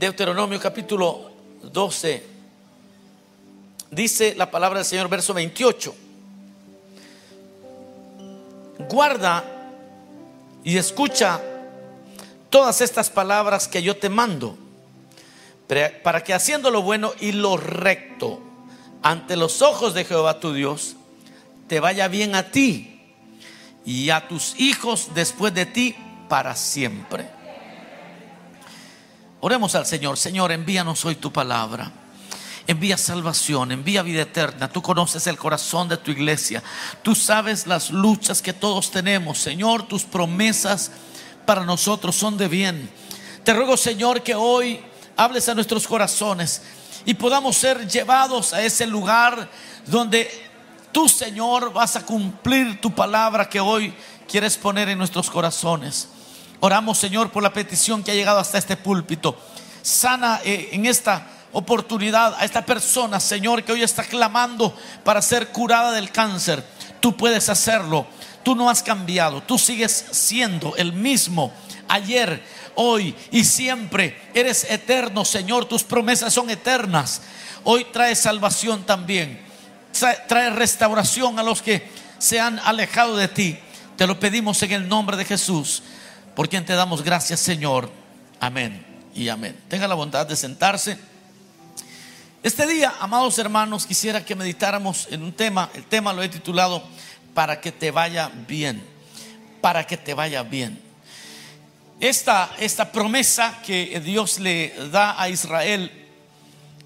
Deuteronomio capítulo 12, dice la palabra del Señor, verso 28. Guarda y escucha todas estas palabras que yo te mando, para que haciendo lo bueno y lo recto ante los ojos de Jehová tu Dios, te vaya bien a ti y a tus hijos después de ti para siempre. Oremos al Señor, Señor, envíanos hoy tu palabra. Envía salvación, envía vida eterna. Tú conoces el corazón de tu iglesia. Tú sabes las luchas que todos tenemos. Señor, tus promesas para nosotros son de bien. Te ruego, Señor, que hoy hables a nuestros corazones y podamos ser llevados a ese lugar donde tú, Señor, vas a cumplir tu palabra que hoy quieres poner en nuestros corazones. Oramos, Señor, por la petición que ha llegado hasta este púlpito. Sana eh, en esta oportunidad a esta persona, Señor, que hoy está clamando para ser curada del cáncer. Tú puedes hacerlo. Tú no has cambiado. Tú sigues siendo el mismo ayer, hoy y siempre. Eres eterno, Señor. Tus promesas son eternas. Hoy trae salvación también. Trae restauración a los que se han alejado de ti. Te lo pedimos en el nombre de Jesús, por quien te damos gracias, Señor. Amén y amén. Tenga la bondad de sentarse. Este día, amados hermanos, quisiera que meditáramos en un tema. El tema lo he titulado Para que te vaya bien. Para que te vaya bien. Esta, esta promesa que Dios le da a Israel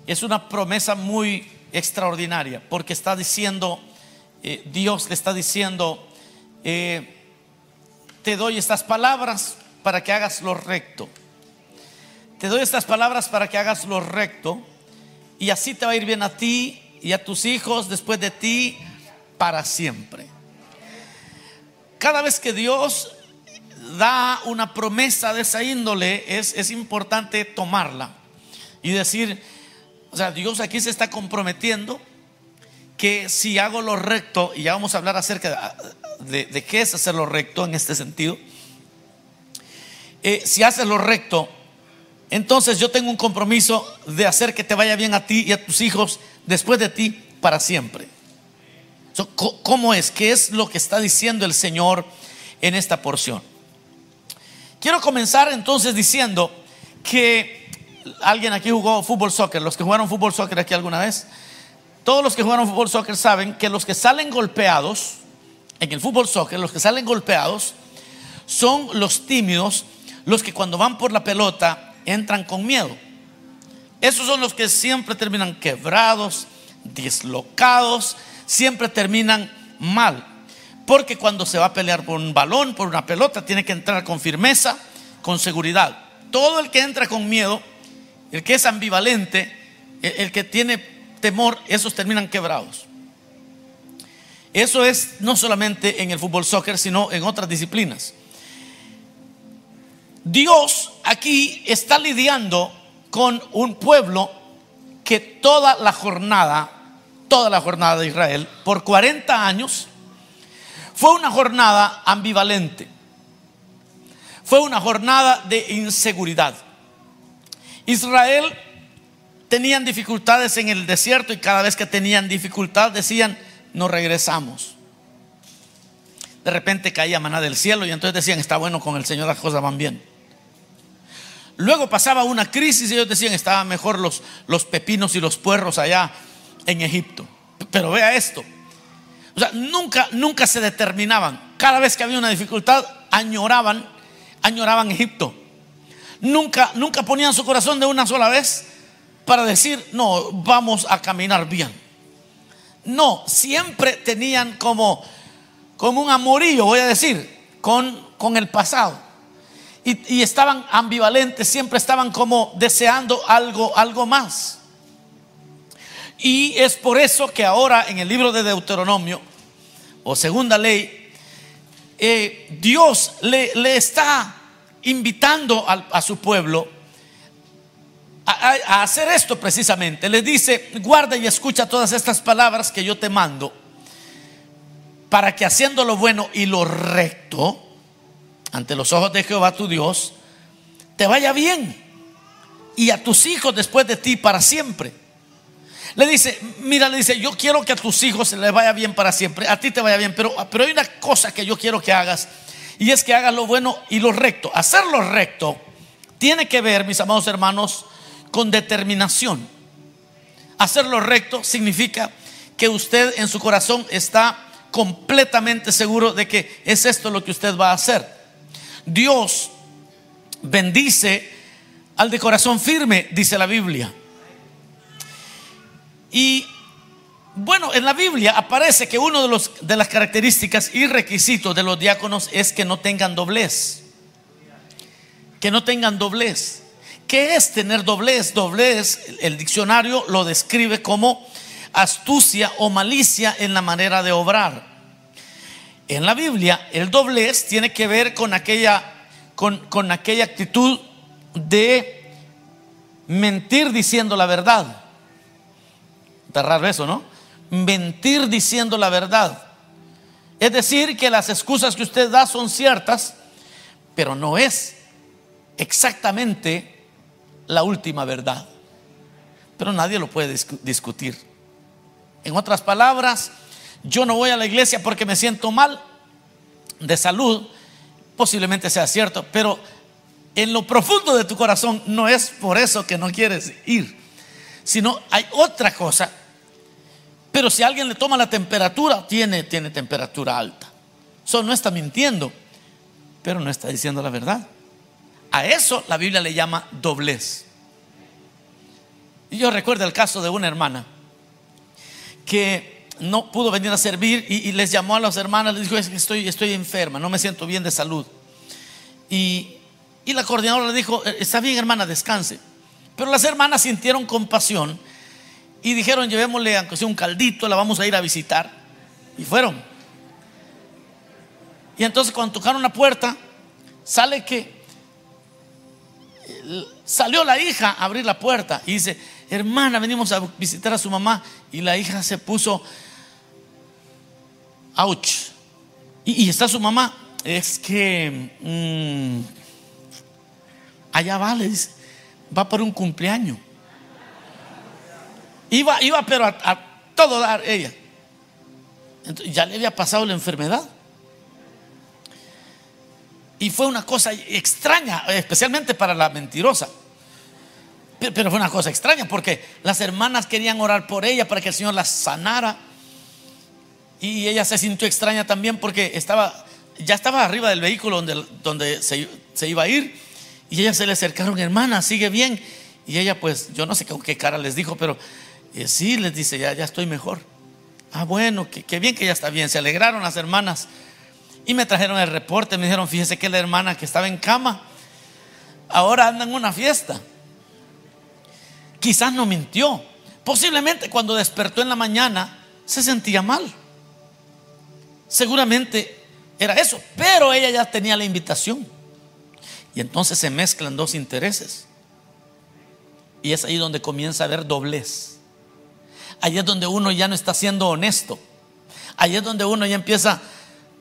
es una promesa muy extraordinaria, porque está diciendo, eh, Dios le está diciendo, eh, te doy estas palabras para que hagas lo recto. Te doy estas palabras para que hagas lo recto y así te va a ir bien a ti y a tus hijos después de ti para siempre. Cada vez que Dios da una promesa de esa índole, es, es importante tomarla y decir, o sea, Dios aquí se está comprometiendo que si hago lo recto, y ya vamos a hablar acerca de, qué es hacer lo recto en este sentido, eh, si haces lo recto, entonces yo tengo un compromiso de hacer que te vaya bien a ti y a tus hijos después de ti para siempre. ¿Cómo es? ¿Qué es lo que está diciendo el Señor en esta porción? Quiero comenzar entonces diciendo que alguien aquí jugó fútbol soccer, los que jugaron fútbol soccer aquí alguna vez, todos los que jugaron fútbol soccer saben que los que salen golpeados en el fútbol soccer, los que salen golpeados son los tímidos, los que cuando van por la pelota entran con miedo. Esos son los que siempre terminan quebrados, dislocados, siempre terminan mal. Porque cuando se va a pelear por un balón, por una pelota, tiene que entrar con firmeza, con seguridad. Todo el que entra con miedo, el que es ambivalente, el que tiene temor, esos terminan quebrados. Eso es no solamente en el fútbol soccer, sino en otras disciplinas. Dios aquí está lidiando con un pueblo que toda la jornada, toda la jornada de Israel, por 40 años, fue una jornada ambivalente. Fue una jornada de inseguridad. Israel tenían dificultades en el desierto y cada vez que tenían dificultad decían, no regresamos. De repente caía maná del cielo y entonces decían, está bueno con el Señor, las cosas van bien. Luego pasaba una crisis y ellos decían, estaban mejor los, los pepinos y los puerros allá en Egipto. Pero vea esto. O sea, nunca, nunca se determinaban. Cada vez que había una dificultad, añoraban, añoraban Egipto. Nunca, nunca ponían su corazón de una sola vez para decir, no, vamos a caminar bien. No, siempre tenían como, como un amorillo, voy a decir, con, con el pasado. Y, y, estaban ambivalentes, siempre estaban como deseando algo, algo más. Y es por eso que ahora en el libro de Deuteronomio, o segunda ley, eh, Dios le, le, está invitando a, a su pueblo a, hacer esto precisamente. Le dice, guarda y escucha todas estas palabras que yo te mando, para que haciendo lo bueno y lo recto ante los ojos de Jehová tu Dios, te vaya bien y a tus hijos después de ti para siempre. Le dice, mira, le dice, yo quiero que a tus hijos se les vaya bien para siempre, a ti te vaya bien, pero, pero hay una cosa que yo quiero que hagas y es que hagas lo bueno y lo recto. Hacer lo recto tiene que ver, mis amados hermanos, con determinación. Hacer lo recto significa que usted en su corazón está completamente seguro de que es esto lo que usted va a hacer. Dios bendice al de corazón firme, dice la Biblia. Y bueno, en la Biblia aparece que uno de, los, de las características y requisitos de los diáconos es que no tengan doblez. Que no tengan doblez. ¿Qué es tener doblez? Doblez, el diccionario lo describe como astucia o malicia en la manera de obrar. En la Biblia, el doblez tiene que ver con aquella, con, con aquella actitud de mentir diciendo la verdad. Está raro eso, ¿no? Mentir diciendo la verdad. Es decir, que las excusas que usted da son ciertas, pero no es exactamente la última verdad. Pero nadie lo puede discutir. En otras palabras, yo no voy a la iglesia porque me siento mal de salud, posiblemente sea cierto, pero en lo profundo de tu corazón no es por eso que no quieres ir, sino hay otra cosa pero si alguien le toma la temperatura, tiene, tiene temperatura alta. Eso no está mintiendo, pero no está diciendo la verdad. A eso la Biblia le llama doblez. Y yo recuerdo el caso de una hermana que no pudo venir a servir y, les llamó a las hermanas, les dijo, estoy, estoy enferma, no me siento bien de salud. Y, y la coordinadora le dijo, está bien hermana, descanse. Pero las hermanas sintieron compasión y dijeron, llevémosle aunque sea un caldito, la vamos a ir a visitar. Y fueron. Y entonces cuando tocaron la puerta, sale que salió la hija a abrir la puerta y dice, hermana, venimos a visitar a su mamá. Y la hija se puso, ouch. Y, está su mamá. Es que mm, allá va, le dice, va por un cumpleaños. Iba, iba pero a, todo dar ella. ya le había pasado la enfermedad. Y fue una cosa extraña, especialmente para la mentirosa. Pero fue una cosa extraña porque las hermanas querían orar por ella para que el Señor la sanara. Y ella se sintió extraña también porque estaba, ya estaba arriba del vehículo donde, donde se, se iba a ir. Y ella se le acercaron, hermana, sigue bien. Y ella, pues, yo no sé con qué cara les dijo, pero y sí, les dice, ya, ya estoy mejor. Ah, bueno, qué, bien que ya está bien. Se alegraron las hermanas. Y me trajeron el reporte. Me dijeron, fíjese que la hermana que estaba en cama, ahora anda en una fiesta. Quizás no mintió. Posiblemente cuando despertó en la mañana se sentía mal. Seguramente era eso. Pero ella ya tenía la invitación. Y entonces se mezclan dos intereses. Y es ahí donde comienza a haber doblez. Ahí es donde uno ya no está siendo honesto. Ahí es donde uno ya empieza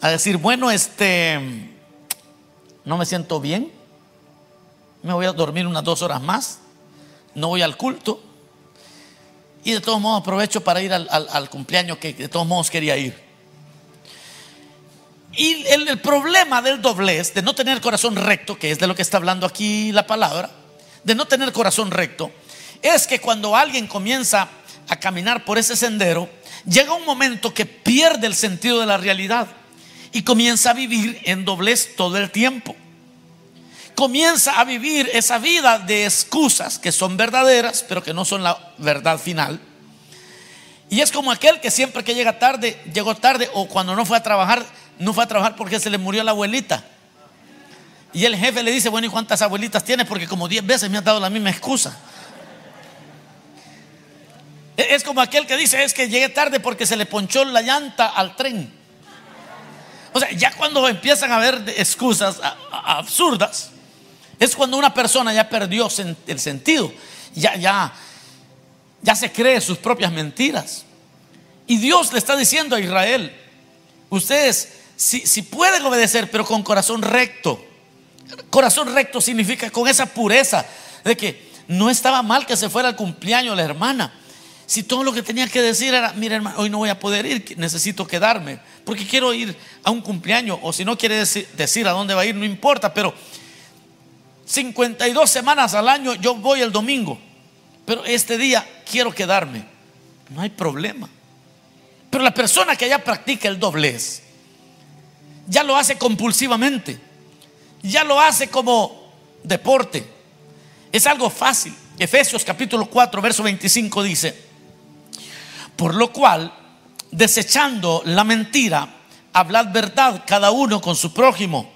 a decir, bueno, este, no me siento bien. Me voy a dormir unas dos horas más. No voy al culto. Y de todos modos aprovecho para ir al, cumpleaños que de todos modos quería ir. Y el, problema del doblez, de no tener corazón recto, que es de lo que está hablando aquí la palabra, de no tener corazón recto, es que cuando alguien comienza a caminar por ese sendero, llega un momento que pierde el sentido de la realidad y comienza a vivir en doblez todo el tiempo. Comienza a vivir esa vida de excusas que son verdaderas, pero que no son la verdad final. Y es como aquel que siempre que llega tarde, llegó tarde o cuando no fue a trabajar, no fue a trabajar porque se le murió la abuelita. Y el jefe le dice, bueno, ¿y cuántas abuelitas tienes? Porque como 10 veces me ha dado la misma excusa. E-, es como aquel que dice, es que llegué tarde porque se le ponchó la llanta al tren. O sea, ya cuando empiezan a haber excusas absurdas, es cuando una persona ya perdió el sentido, ya, ya, ya se cree sus propias mentiras. Y Dios le está diciendo a Israel, ustedes si, si pueden obedecer, pero con corazón recto. Corazón recto significa con esa pureza de que no estaba mal que se fuera al cumpleaños la hermana. Si todo lo que tenía que decir era, mira hermano, hoy no voy a poder ir, necesito quedarme, porque quiero ir a un cumpleaños, o si no quiere decir, decir a dónde va a ir, no importa, pero 52 semanas al año yo voy el domingo, pero este día quiero quedarme. No hay problema. Pero la persona que ya practica el doblez, ya lo hace compulsivamente, ya lo hace como deporte. Es algo fácil. Efesios capítulo 4, verso 25 dice, por lo cual, desechando la mentira, hablad verdad cada uno con su prójimo,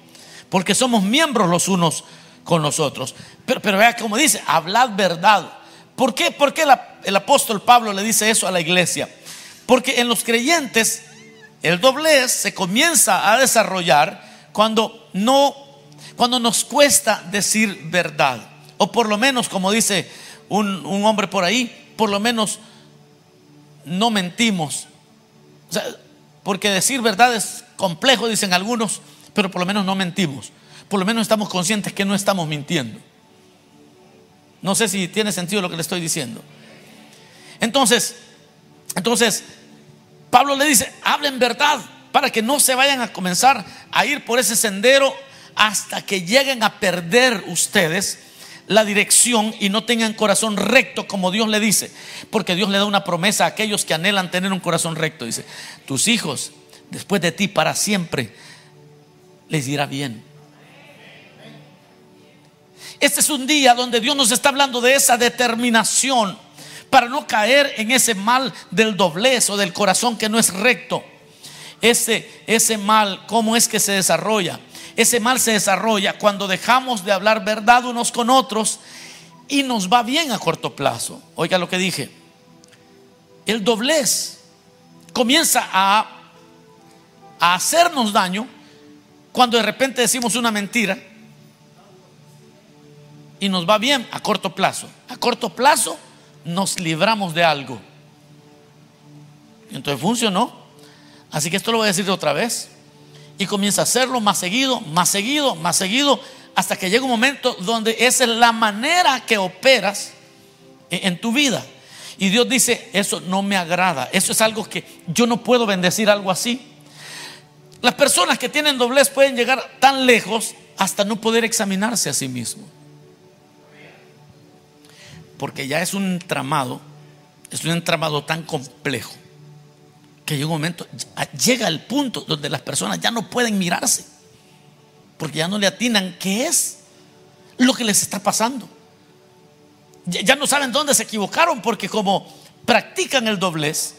porque somos miembros los unos con los otros. Pero, pero vea como dice, hablad verdad. ¿Por qué? ¿Por qué el apóstol Pablo le dice eso a la iglesia? Porque en los creyentes el doblez se comienza a desarrollar cuando no, cuando nos cuesta decir verdad. O por lo menos, como dice un, hombre por ahí, por lo menos no mentimos. porque decir verdad es complejo, dicen algunos, pero por lo menos no mentimos. Por lo menos estamos conscientes que no estamos mintiendo. No sé si tiene sentido lo que le estoy diciendo. Entonces, entonces, Pablo le dice, hablen verdad para que no se vayan a comenzar a ir por ese sendero hasta que lleguen a perder ustedes la dirección y no tengan corazón recto como Dios le dice. Porque Dios le da una promesa a aquellos que anhelan tener un corazón recto. Dice, tus hijos, después de ti, para siempre, les irá bien. Este es un día donde Dios nos está hablando de esa determinación para no caer en ese mal del doblez o del corazón que no es recto. Ese, ese mal, ¿cómo es que se desarrolla? Ese mal se desarrolla cuando dejamos de hablar verdad unos con otros y nos va bien a corto plazo. Oiga lo que dije. El doblez comienza a, hacernos daño cuando de repente decimos una mentira y nos va bien a corto plazo. A corto plazo nos libramos de algo. Entonces funcionó. Así que esto lo voy a decir otra vez y comienza a hacerlo más seguido, más seguido, más seguido, hasta que llega un momento donde esa es la manera que operas en tu vida. Y Dios dice, eso no me agrada, eso es algo que yo no puedo bendecir algo así. Las personas que tienen doblez pueden llegar tan lejos hasta no poder examinarse a sí mismo. Porque ya es un entramado, es un entramado tan complejo que llega un momento, llega el punto donde las personas ya no pueden mirarse, porque ya no le atinan qué es lo que les está pasando. Ya, no saben dónde se equivocaron, porque como practican el doblez,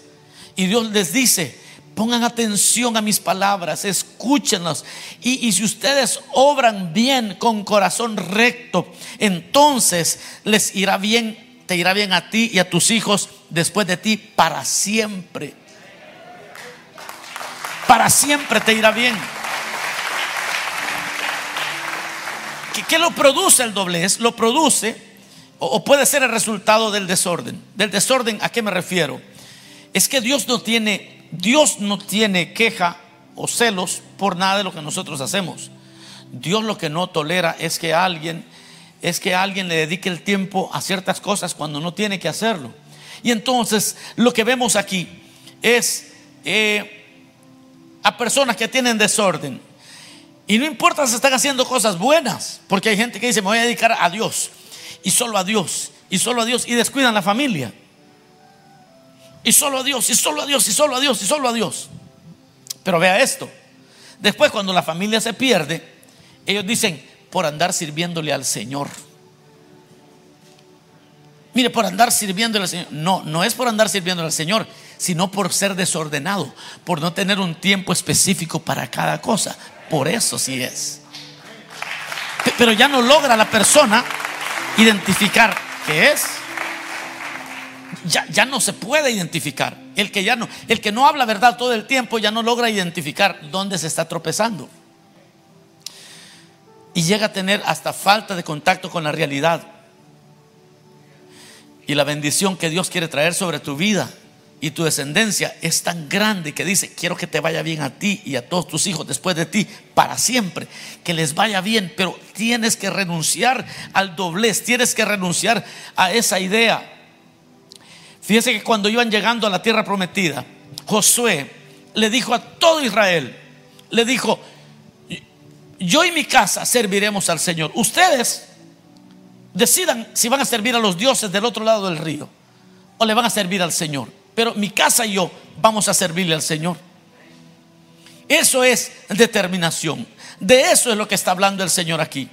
y Dios les dice, pongan atención a mis palabras, escúchenlas. Y, y, si ustedes obran bien con corazón recto, entonces les irá bien, te irá bien a ti y a tus hijos después de ti para siempre para siempre te irá bien. ¿Qué, lo produce el doblez? Lo produce, o, puede ser el resultado del desorden. ¿Del desorden a qué me refiero? Es que Dios no tiene, Dios no tiene queja o celos por nada de lo que nosotros hacemos. Dios lo que no tolera es que alguien, es que alguien le dedique el tiempo a ciertas cosas cuando no tiene que hacerlo. Y entonces lo que vemos aquí es eh, a personas que tienen desorden. Y no importa si están haciendo cosas buenas, porque hay gente que dice, me voy a dedicar a Dios, y solo a Dios, y solo a Dios, y descuidan la familia. Y solo a Dios, y solo a Dios, y solo a Dios, y solo a Dios. Pero vea esto. Después cuando la familia se pierde, ellos dicen, por andar sirviéndole al Señor. Mire, por andar sirviéndole al Señor. No, no es por andar sirviéndole al Señor, sino por ser desordenado, por no tener un tiempo específico para cada cosa. Por eso sí es. Pero ya no logra la persona identificar qué es. Ya, ya no se puede identificar. El que ya no, el que no habla verdad todo el tiempo ya no logra identificar dónde se está tropezando. Y llega a tener hasta falta de contacto con la realidad. Y la bendición que Dios quiere traer sobre tu vida y tu descendencia es tan grande que dice, quiero que te vaya bien a ti y a todos tus hijos después de ti para siempre, que les vaya bien, pero tienes que renunciar al doblez, tienes que renunciar a esa idea. Fíjense que cuando iban llegando a la tierra prometida, Josué le dijo a todo Israel, le dijo, yo y mi casa serviremos al Señor. Ustedes decidan si van a servir a los dioses del otro lado del río o le van a servir al Señor pero mi casa y yo vamos a servirle al Señor. Eso es determinación. De eso es lo que está hablando el Señor aquí.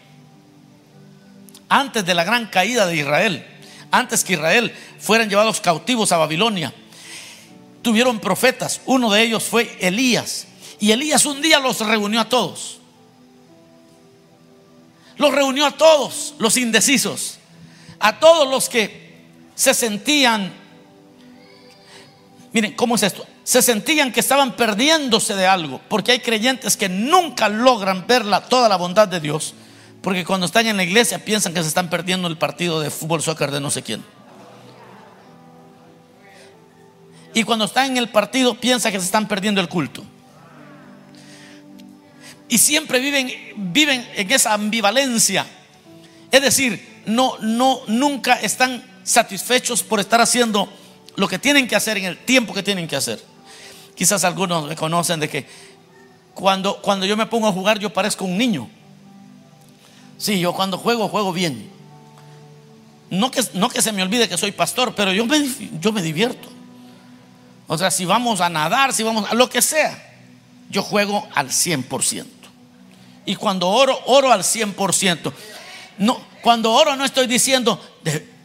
Antes de la gran caída de Israel, antes que Israel fueran llevados cautivos a Babilonia, tuvieron profetas. Uno de ellos fue Elías. Y Elías un día los reunió a todos. Los reunió a todos los indecisos, a todos los que se sentían Miren, ¿cómo es esto? Se sentían que estaban perdiéndose de algo, porque hay creyentes que nunca logran ver toda la bondad de Dios, porque cuando están en la iglesia piensan que se están perdiendo el partido de fútbol, soccer de no sé quién. Y cuando están en el partido piensan que se están perdiendo el culto. Y siempre viven, viven en esa ambivalencia. Es decir, no, no, nunca están satisfechos por estar haciendo lo que tienen que hacer en el tiempo que tienen que hacer. Quizás algunos me conocen de que cuando, cuando yo me pongo a jugar yo parezco un niño. Sí, yo cuando juego, juego bien. No que, no que se me olvide que soy pastor, pero yo me, yo me divierto. O sea, si vamos a nadar, si vamos a lo que sea, yo juego al 100%. Y cuando oro, oro al 100%. No, cuando oro no estoy diciendo,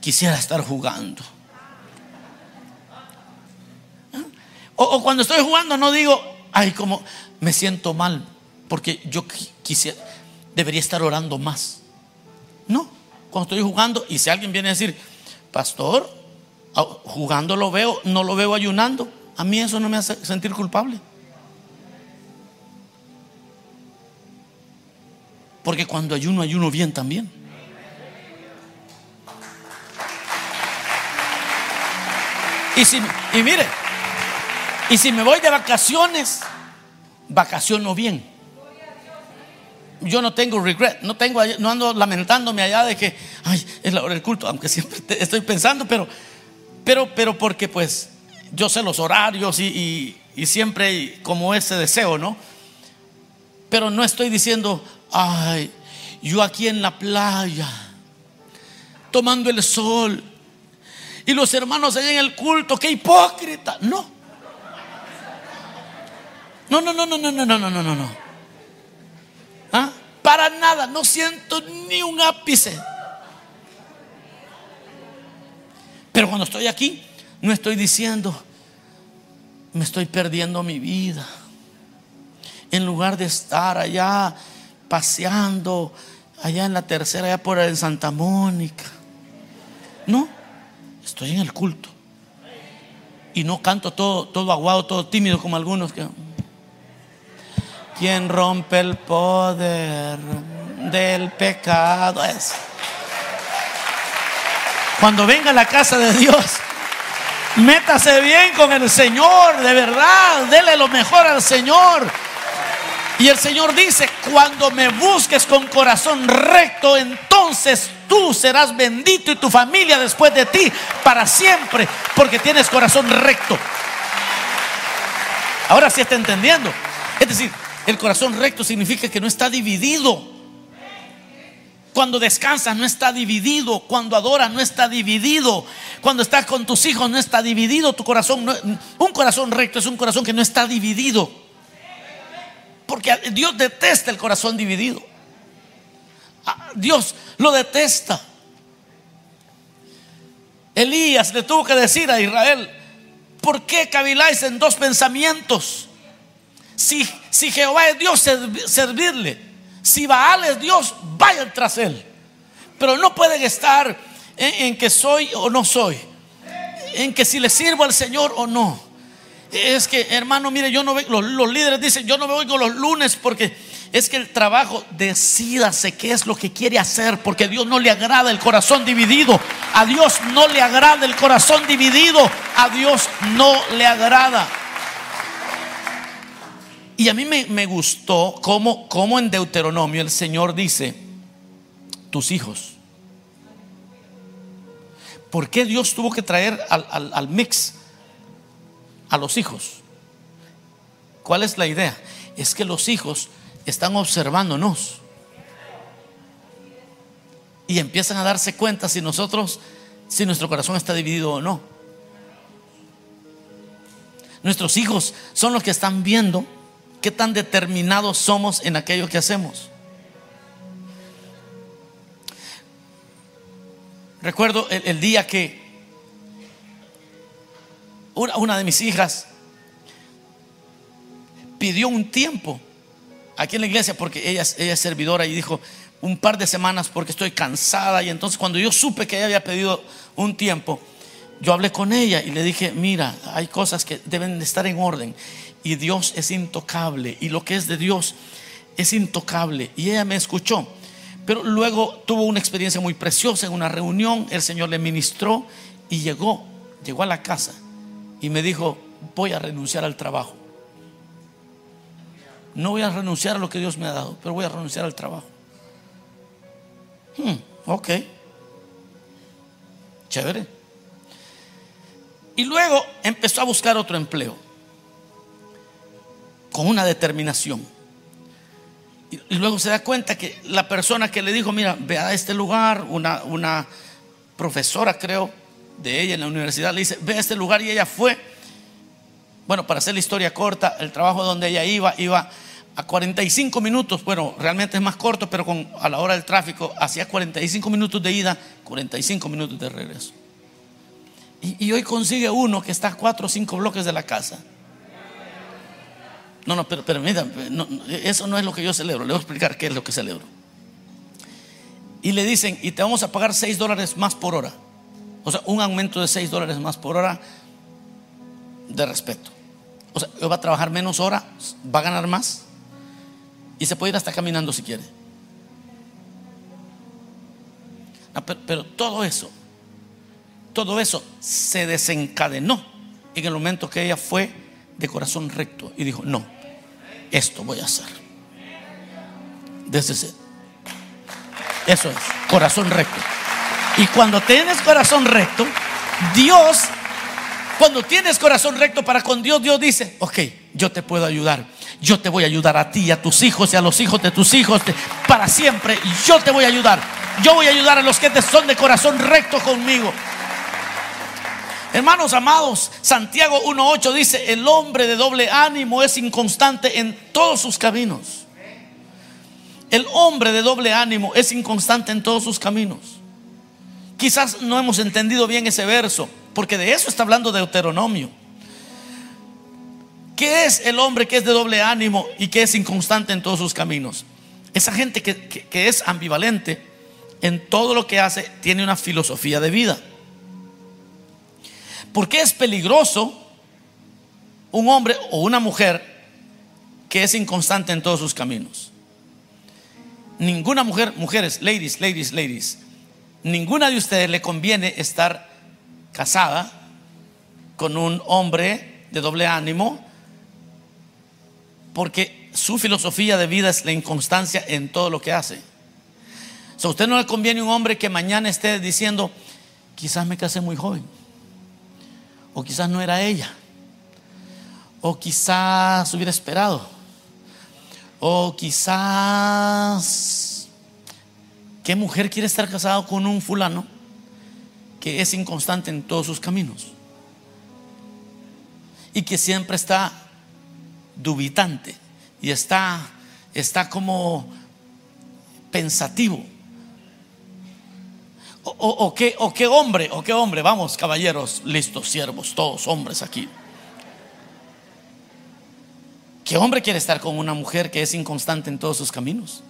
quisiera estar jugando. O, cuando estoy jugando no digo, ay, como me siento mal, porque yo quisiera, debería estar orando más. No, cuando estoy jugando y si alguien viene a decir, pastor, jugando lo veo, no lo veo ayunando, a mí eso no me hace sentir culpable. Porque cuando ayuno, ayuno bien también. Y, si, y mire, y si me voy de vacaciones, vacaciono bien. Yo no tengo regret, no tengo, no ando lamentándome allá de que, ay, es la hora del culto, aunque siempre estoy pensando, pero, pero, pero porque pues yo sé los horarios y, y siempre como ese deseo, ¿no? Pero no estoy diciendo, ay, yo aquí en la playa, tomando el sol, y los hermanos allá en el culto, qué hipócrita. No. No, no, no, no, no, no, no, no, no, no. ¿Ah? Para nada, no siento ni un ápice. Pero cuando estoy aquí, no estoy diciendo, me estoy perdiendo mi vida. En lugar de estar allá paseando, allá en la tercera, allá por en Santa Mónica. No, estoy en el culto. Y no canto todo, todo aguado, todo tímido como algunos que quien rompe el poder del pecado es. Cuando venga a la casa de Dios, métase bien con el Señor, de verdad, dele lo mejor al Señor. Y el Señor dice, cuando me busques con corazón recto, entonces tú serás bendito y tu familia después de ti para siempre, porque tienes corazón recto. Ahora sí está entendiendo. Es decir, el corazón recto significa que no está dividido. Cuando descansas no está dividido. Cuando adoras no está dividido. Cuando estás con tus hijos no está dividido. Tu corazón, un corazón recto es un corazón que no está dividido. Porque Dios detesta el corazón dividido. Dios lo detesta. Elías le tuvo que decir a Israel, ¿por qué caviláis en dos pensamientos? Si, si Jehová es Dios, servirle. Si Baal es Dios, vayan tras él. Pero no pueden estar en, que soy o no soy. En que si le sirvo al Señor o no. Es que, hermano, mire, yo no veo, los, líderes dicen, yo no me oigo los lunes porque es que el trabajo decídase qué es lo que quiere hacer, porque a Dios no le agrada el corazón dividido. A Dios no le agrada el corazón dividido. A Dios no le agrada. Y a mí me, gustó cómo, cómo en Deuteronomio el Señor dice, tus hijos. ¿Por qué Dios tuvo que traer al, al mix a los hijos? ¿Cuál es la idea? Es que los hijos están observándonos y empiezan a darse cuenta si nosotros, si nuestro corazón está dividido o no. Nuestros hijos son los que están viendo qué tan determinados somos en aquello que hacemos. Recuerdo el, día que una, una de mis hijas pidió un tiempo aquí en la iglesia porque ella, ella es servidora y dijo un par de semanas porque estoy cansada. Y entonces cuando yo supe que ella había pedido un tiempo, yo hablé con ella y le dije, mira, hay cosas que deben de estar en orden y Dios es intocable y lo que es de Dios es intocable. Y ella me escuchó. Pero luego tuvo una experiencia muy preciosa en una reunión, el Señor le ministró y llegó, llegó a la casa y me dijo, voy a renunciar al trabajo. No voy a renunciar a lo que Dios me ha dado, pero voy a renunciar al trabajo. Hmm, ok. Chévere. Y luego empezó a buscar otro empleo. Con una determinación. Y, luego se da cuenta que la persona que le dijo, mira, ve a este lugar, una, una profesora creo de ella en la universidad, le dice, ve a este lugar y ella fue bueno, para hacer la historia corta, el trabajo donde ella iba, iba a 45 minutos, bueno, realmente es más corto, pero con, a la hora del tráfico, hacía 45 minutos de ida, 45 minutos de regreso. Y, hoy consigue uno que está a 4 o 5 bloques de la casa. No, no, pero, pero mira, eso no es lo que yo celebro, le voy a explicar qué es lo que celebro. Y le dicen, y te vamos a pagar 6 dólares más por hora. O sea, un aumento de 6 dólares más por hora de respeto. O sea, va a trabajar menos horas, va a ganar más y se puede ir hasta caminando si quiere. pero, todo eso, todo eso se desencadenó en el momento que ella fue de corazón recto y dijo, no, esto voy a hacer. Desde. Eso es, corazón recto. Y cuando tienes corazón recto, Dios cuando tienes corazón recto para con Dios, Dios dice, ok, yo te puedo ayudar. Yo te voy a ayudar a ti, a tus hijos y a los hijos de tus hijos para siempre. Yo te voy a ayudar. Yo voy a ayudar a los que te son de corazón recto conmigo. Hermanos amados, Santiago 1.8 dice, el hombre de doble ánimo es inconstante en todos sus caminos. El hombre de doble ánimo es inconstante en todos sus caminos. Quizás no hemos entendido bien ese verso. Porque de eso está hablando Deuteronomio. ¿Qué es el hombre que es de doble ánimo y que es inconstante en todos sus caminos? Esa gente que, es ambivalente en todo lo que hace tiene una filosofía de vida. ¿Por qué es peligroso un hombre o una mujer que es inconstante en todos sus caminos? Ninguna mujer, mujeres, ladies, ladies, ladies, ninguna de ustedes le conviene estar casada con un hombre de doble ánimo, porque su filosofía de vida es la inconstancia en todo lo que hace. a usted no le conviene un hombre que mañana esté diciendo, quizás me casé muy joven, o quizás no era ella, o quizás hubiera esperado, o quizás, ¿qué mujer quiere estar casado con un fulano? que es inconstante en todos sus caminos y que siempre está dubitante y está, está como pensativo. O, qué, o qué hombre, o qué hombre, vamos caballeros, listos, siervos, todos hombres aquí. ¿Qué hombre quiere estar con una mujer que es inconstante en todos sus caminos?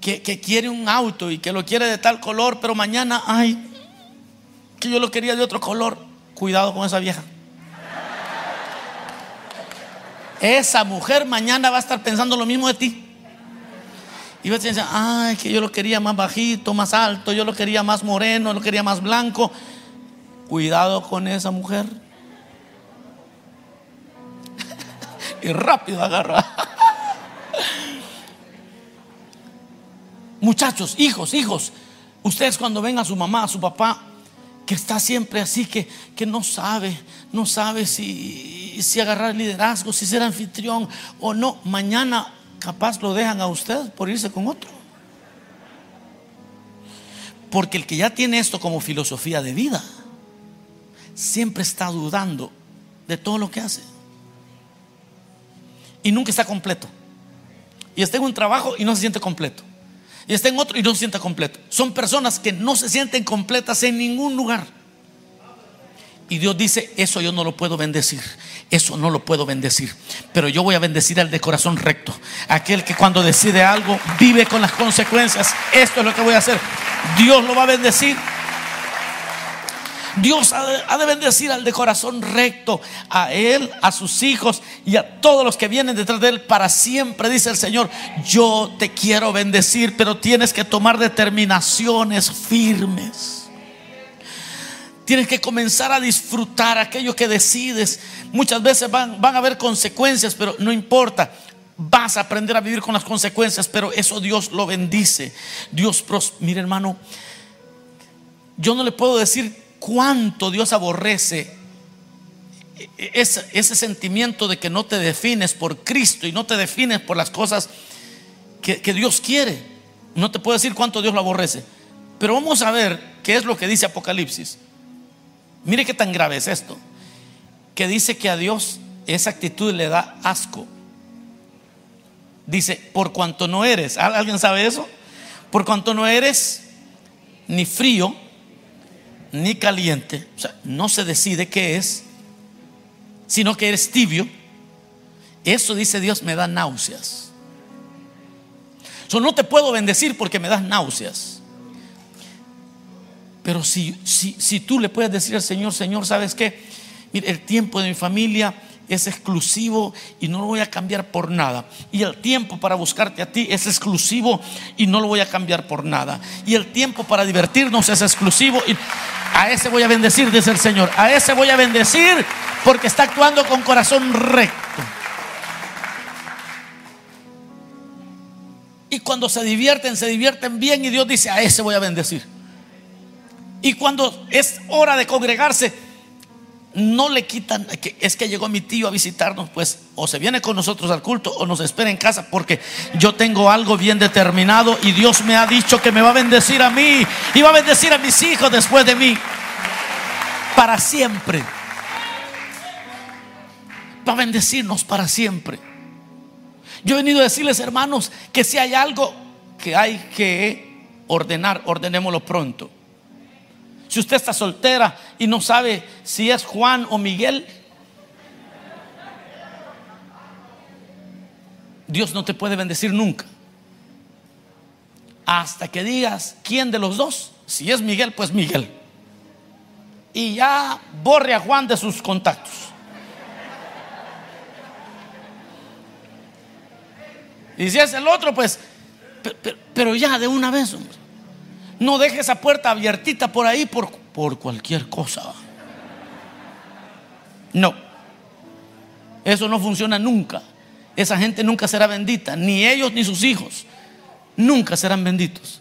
que, quiere un auto y que lo quiere de tal color, pero mañana, ay, que yo lo quería de otro color. Cuidado con esa vieja. esa mujer mañana va a estar pensando lo mismo de ti. Y vas a decir, ay, que yo lo quería más bajito, más alto, yo lo quería más moreno, lo quería más blanco. Cuidado con esa mujer. y rápido agarra. Muchachos, hijos, hijos, ustedes cuando ven a su mamá, a su papá, que está siempre así, que, que no sabe, no sabe si, si agarrar liderazgo, si ser anfitrión o no, mañana capaz lo dejan a usted por irse con otro. Porque el que ya tiene esto como filosofía de vida, siempre está dudando de todo lo que hace. Y nunca está completo. Y está en un trabajo y no se siente completo. Y está en otro y no se siente completo. Son personas que no se sienten completas en ningún lugar. Y Dios dice, eso yo no lo puedo bendecir. Eso no lo puedo bendecir. Pero yo voy a bendecir al de corazón recto. Aquel que cuando decide algo vive con las consecuencias. Esto es lo que voy a hacer. Dios lo va a bendecir. Dios ha de, bendecir al de corazón recto, a él, a sus hijos y a todos los que vienen detrás de él para siempre, dice el Señor. Yo te quiero bendecir, pero tienes que tomar determinaciones firmes. Tienes que comenzar a disfrutar aquello que decides. Muchas veces van, van a haber consecuencias, pero no importa. Vas a aprender a vivir con las consecuencias, pero eso Dios lo bendice. Dios, mire hermano, yo no le puedo decir cuánto Dios aborrece ese, ese, sentimiento de que no te defines por Cristo y no te defines por las cosas que, Dios quiere. No te puedo decir cuánto Dios lo aborrece. Pero vamos a ver qué es lo que dice Apocalipsis. Mire qué tan grave es esto. Que dice que a Dios esa actitud le da asco. Dice, por cuanto no eres, ¿alguien sabe eso? Por cuanto no eres ni frío ni caliente, o sea, no se decide qué es, sino que eres tibio. Eso dice Dios me da náuseas. Yo no te puedo bendecir porque me das náuseas. Pero si, si, si tú le puedes decir al Señor, Señor, ¿sabes qué? El tiempo de mi familia es exclusivo y no lo voy a cambiar por nada. Y el tiempo para buscarte a ti es exclusivo y no lo voy a cambiar por nada. Y el tiempo para divertirnos es exclusivo y a ese voy a bendecir, dice el Señor. A ese voy a bendecir porque está actuando con corazón recto. Y cuando se divierten, se divierten bien y Dios dice, a ese voy a bendecir. Y cuando es hora de congregarse, no le quitan, es que llegó mi tío a visitarnos, pues o se viene con nosotros al culto o nos espera en casa porque yo tengo algo bien determinado y Dios me ha dicho que me va a bendecir a mí y va a bendecir a mis hijos después de mí para siempre. Va a bendecirnos para siempre. Yo he venido a decirles, hermanos, que si hay algo que hay que ordenar, ordenémoslo pronto. Si usted está soltera y no sabe si es Juan o Miguel, Dios no te puede bendecir nunca. Hasta que digas quién de los dos, si es Miguel, pues Miguel. Y ya borre a Juan de sus contactos. Y si es el otro, pues, pero, ya de una vez, hombre. No deje esa puerta abiertita por ahí por, por cualquier cosa. No. Eso no funciona nunca. Esa gente nunca será bendita, ni ellos ni sus hijos. Nunca serán benditos.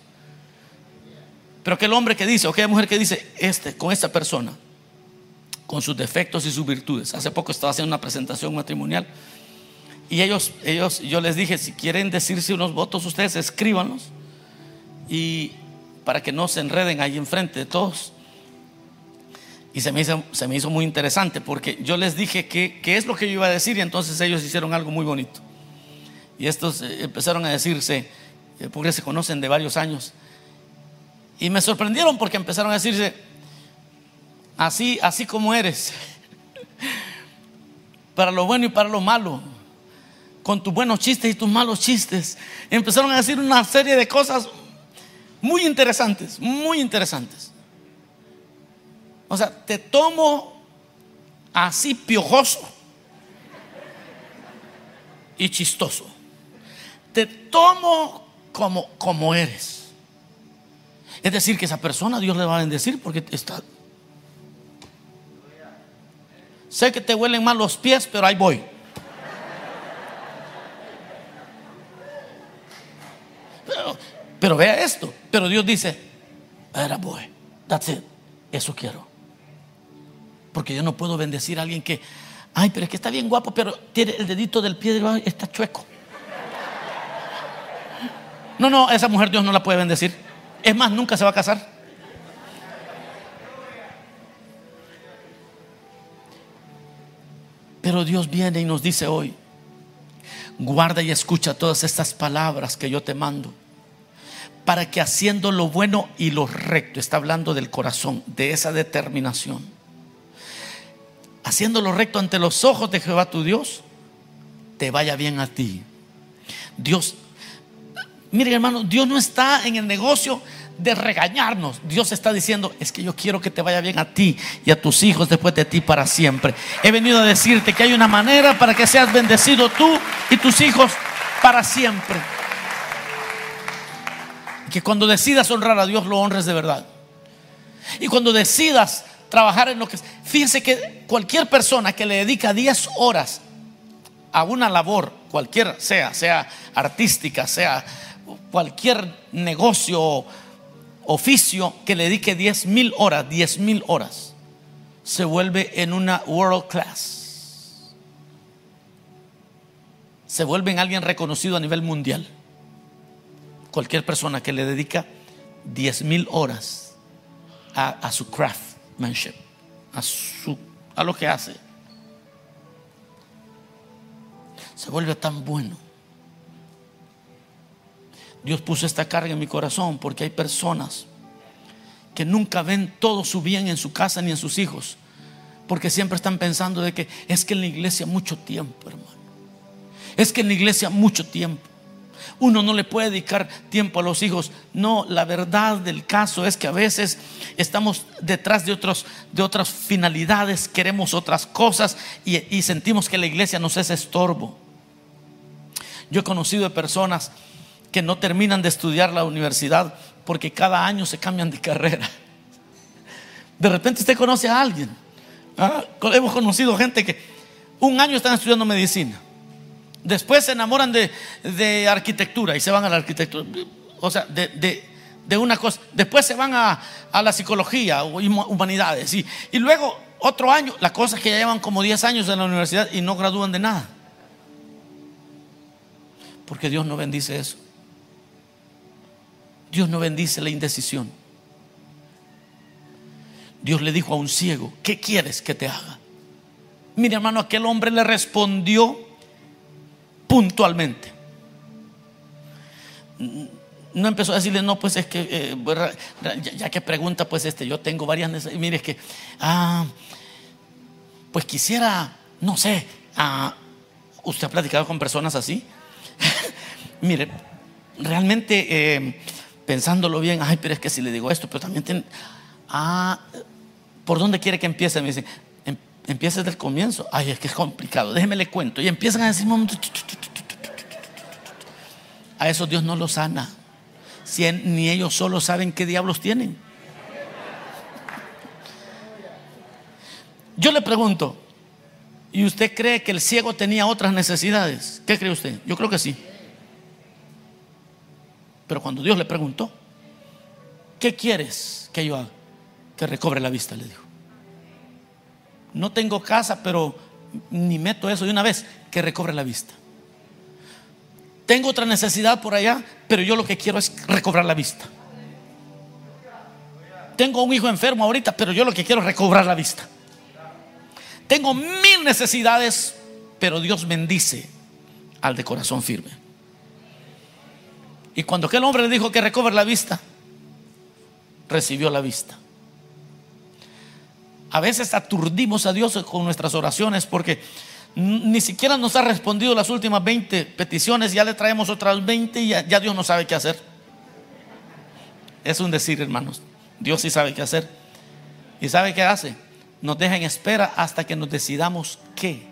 Pero aquel hombre que dice, o aquella mujer que dice, este, con esta persona, con sus defectos y sus virtudes. Hace poco estaba haciendo una presentación matrimonial. Y ellos, ellos, yo les dije, si quieren decirse unos votos, ustedes escríbanlos. Y para que no se enreden ahí enfrente de todos. Y se me hizo, se me hizo muy interesante porque yo les dije qué es lo que yo iba a decir y entonces ellos hicieron algo muy bonito. Y estos eh, empezaron a decirse, eh, porque se conocen de varios años. Y me sorprendieron porque empezaron a decirse, así, así como eres, para lo bueno y para lo malo, con tus buenos chistes y tus malos chistes. empezaron a decir una serie de cosas muy interesantes, muy interesantes. O sea, te tomo así piojoso. y chistoso. Te tomo como, como eres. Es decir, que esa persona Dios le va a bendecir porque está. Sé que te huelen mal los pies, pero ahí voy. Pero, pero vea esto. Pero Dios dice, era boy, that's it. Eso quiero. Porque yo no puedo bendecir a alguien que, ay, pero es que está bien guapo, pero tiene el dedito del pie debajo, está chueco. No, no, esa mujer Dios no la puede bendecir. Es más, nunca se va a casar. Pero Dios viene y nos dice hoy, guarda y escucha todas estas palabras que yo te mando, para que haciendo lo bueno y lo recto, está hablando del corazón, de esa determinación, haciendo lo recto ante los ojos de Jehová tu Dios, te vaya bien a ti. Dios Mire hermano, Dios no está en el negocio de regañarnos. Dios está diciendo, es que yo quiero que te vaya bien a ti y a tus hijos después de ti para siempre. He venido a decirte que hay una manera para que seas bendecido tú y tus hijos para siempre. Que cuando decidas honrar a Dios lo honres de verdad. Y cuando decidas trabajar en lo que... Fíjense que cualquier persona que le dedica 10 horas a una labor, cualquiera sea, sea artística, sea cualquier negocio, oficio que le dedique 10 mil horas, 10 mil horas, se vuelve en una world class. Se vuelve en alguien reconocido a nivel mundial. Cualquier persona que le dedica 10 mil horas a, su craftsmanship, a, su, a lo que hace, se vuelve tan bueno Dios puso esta carga en mi corazón porque hay personas que nunca ven todo su bien en su casa ni en sus hijos. Porque siempre están pensando de que es que en la iglesia mucho tiempo, hermano. Es que en la iglesia mucho tiempo. Uno no le puede dedicar tiempo a los hijos. No, la verdad del caso es que a veces estamos detrás de, otras finalidades, queremos otras cosas y, y sentimos que la iglesia nos es estorbo. Yo he conocido de personas que no terminan de estudiar la universidad porque cada año se cambian de carrera. De repente usted conoce a alguien. ¿ah? Hemos conocido gente que un año están estudiando medicina. Después se enamoran de, arquitectura y se van a la arquitectura. O sea, de, una cosa. Después se van a, la psicología o humanidades. Y, y luego otro año, la cosa es que ya llevan como 10 años en la universidad y no gradúan de nada. Porque Dios no bendice eso. Dios no bendice la indecisión. Dios le dijo a un ciego, ¿qué quieres que te haga? Mire hermano, aquel hombre le respondió puntualmente. No empezó a decirle, no, pues es que, eh, ya, que pregunta, pues este, yo tengo varias necesidades. Mire, es que, ah, pues quisiera, no sé, ah, ¿usted ha platicado con personas así? Mire, realmente... Eh, pensándolo bien, ay, pero es que si le digo esto, pero también ah, ¿por dónde quiere que empiece? Me dicen, em, empiece desde el comienzo. Ay, es que es complicado, déjeme le cuento. Y empiezan a decir, a eso Dios no los sana. Si ni ellos solo saben qué diablos tienen. Yo le pregunto, ¿y usted cree que el ciego tenía otras necesidades? ¿Qué cree usted? Yo creo que sí. Pero cuando Dios le preguntó, ¿qué quieres que yo haga? Que recobre la vista, le dijo. No tengo casa, pero ni meto eso de una vez, que recobre la vista. Tengo otra necesidad por allá, pero yo lo que quiero es recobrar la vista. Tengo un hijo enfermo ahorita, pero yo lo que quiero es recobrar la vista. Tengo mil necesidades, pero Dios bendice al de corazón firme. Y cuando aquel hombre le dijo que recobre la vista, recibió la vista. A veces aturdimos a Dios con nuestras oraciones porque ni siquiera nos ha respondido las últimas 20 peticiones, ya le traemos otras 20 y ya, Dios no sabe qué hacer. Es un decir, hermanos. Dios sí sabe qué hacer. ¿Y sabe qué hace? Nos deja en espera hasta que nos decidamos qué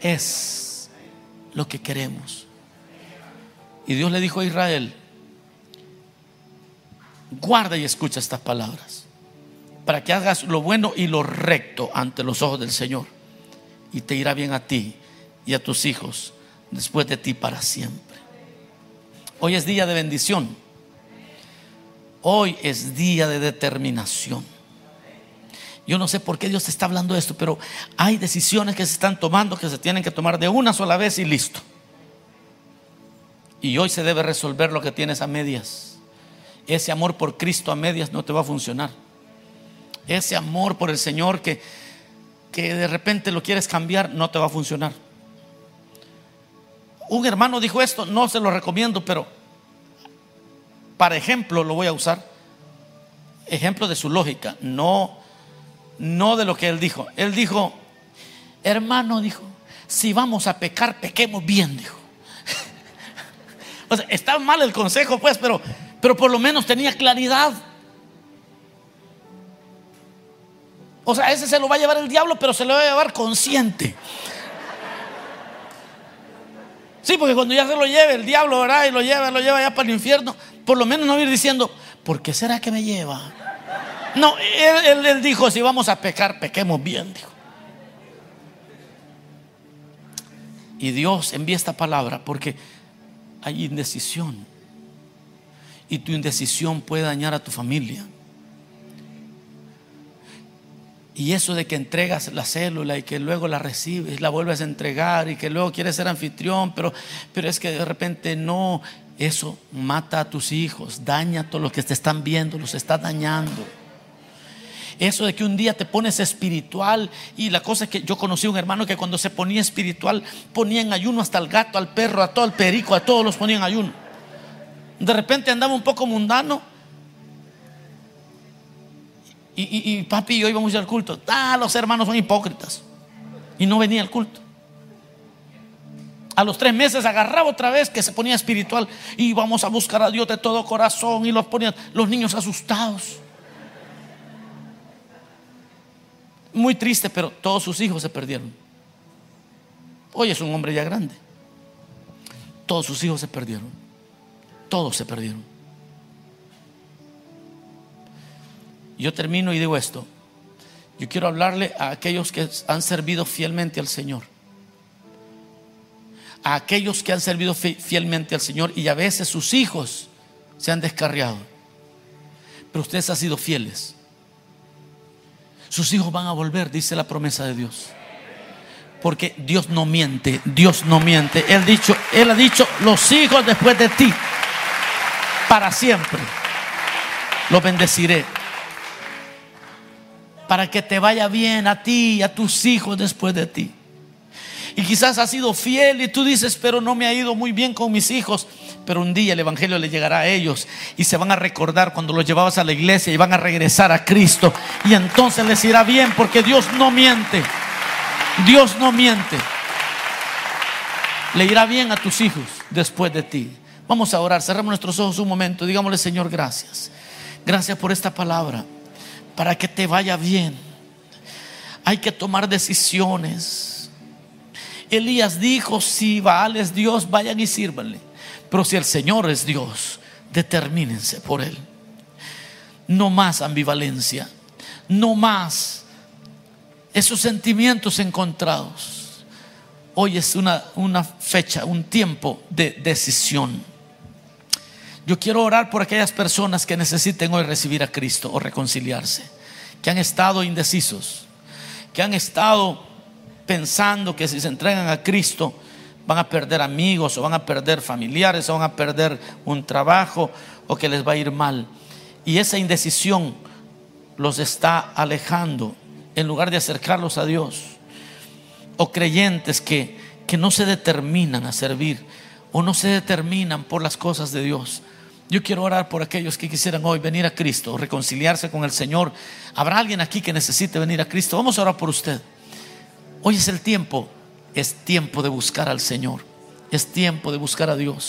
es lo que queremos. Y Dios le dijo a Israel, guarda y escucha estas palabras, para que hagas lo bueno y lo recto ante los ojos del Señor. Y te irá bien a ti y a tus hijos después de ti para siempre. Hoy es día de bendición. Hoy es día de determinación. Yo no sé por qué Dios está hablando esto, pero hay decisiones que se están tomando que se tienen que tomar de una sola vez y listo. Y hoy se debe resolver lo que tienes a medias. Ese amor por Cristo a medias no te va a funcionar. Ese amor por el Señor que, que de repente lo quieres cambiar no te va a funcionar. Un hermano dijo esto, no se lo recomiendo, pero para ejemplo lo voy a usar. Ejemplo de su lógica, no, no de lo que él dijo. Él dijo, hermano, dijo, si vamos a pecar, pequemos bien, dijo. o sea, está mal el consejo, pues, pero, pero por lo menos tenía claridad. O sea, ese se lo va a llevar el diablo, pero se lo va a llevar consciente. Sí, porque cuando ya se lo lleve el diablo, ¿verdad? Y lo lleva, lo lleva ya para el infierno, por lo menos no ir diciendo, ¿por qué será que me lleva? No, él, él dijo, si vamos a pecar, pequemos bien, dijo. Y Dios envía esta palabra porque hay indecisión. Y tu indecisión puede dañar a tu familia. Y eso de que entregas la célula y que luego la recibes, la vuelves a entregar y que luego quieres ser anfitrión, pero, pero es que de repente no, eso mata a tus hijos, daña a todos los que te están viendo, los está dañando. Eso de que un día te pones espiritual y la cosa es que yo conocí a un hermano que cuando se ponía espiritual ponía en ayuno hasta el gato, al perro, a todo el perico, a todos los ponía en ayuno. De repente andaba un poco mundano y, papi y yo íbamos al culto. Ah, los hermanos son hipócritas. Y no venía al culto. A los tres meses agarraba otra vez que se ponía espiritual y vamos a buscar a Dios de todo corazón y los ponían los niños asustados. Muy triste, pero todos sus hijos se perdieron. Hoy es un hombre ya grande. Todos sus hijos se perdieron. Todos se perdieron. Yo termino y digo esto. Yo quiero hablarle a aquellos que han servido fielmente al Señor. A aquellos que han servido fielmente al Señor y a veces sus hijos se han descarriado. Pero ustedes han sido fieles. Sus hijos van a volver, dice la promesa de Dios. Porque Dios no miente, Dios no miente. Él, dicho, él ha dicho, los hijos después de ti, para siempre, los bendeciré para que te vaya bien a ti y a tus hijos después de ti. Y quizás has sido fiel y tú dices, pero no me ha ido muy bien con mis hijos. Pero un día el Evangelio le llegará a ellos y se van a recordar cuando los llevabas a la iglesia y van a regresar a Cristo. Y entonces les irá bien porque Dios no miente. Dios no miente. Le irá bien a tus hijos después de ti. Vamos a orar, cerramos nuestros ojos un momento. Digámosle, Señor, gracias. Gracias por esta palabra para que te vaya bien. Hay que tomar decisiones. Elías dijo, si Baal es Dios, vayan y sírvanle. Pero si el Señor es Dios, determínense por Él. No más ambivalencia, no más esos sentimientos encontrados. Hoy es una, una fecha, un tiempo de decisión. Yo quiero orar por aquellas personas que necesiten hoy recibir a Cristo o reconciliarse, que han estado indecisos, que han estado pensando que si se entregan a Cristo van a perder amigos o van a perder familiares o van a perder un trabajo o que les va a ir mal. Y esa indecisión los está alejando en lugar de acercarlos a Dios. O creyentes que, que no se determinan a servir o no se determinan por las cosas de Dios. Yo quiero orar por aquellos que quisieran hoy venir a Cristo, reconciliarse con el Señor. ¿Habrá alguien aquí que necesite venir a Cristo? Vamos a orar por usted. Hoy es el tiempo, es tiempo de buscar al Señor, es tiempo de buscar a Dios.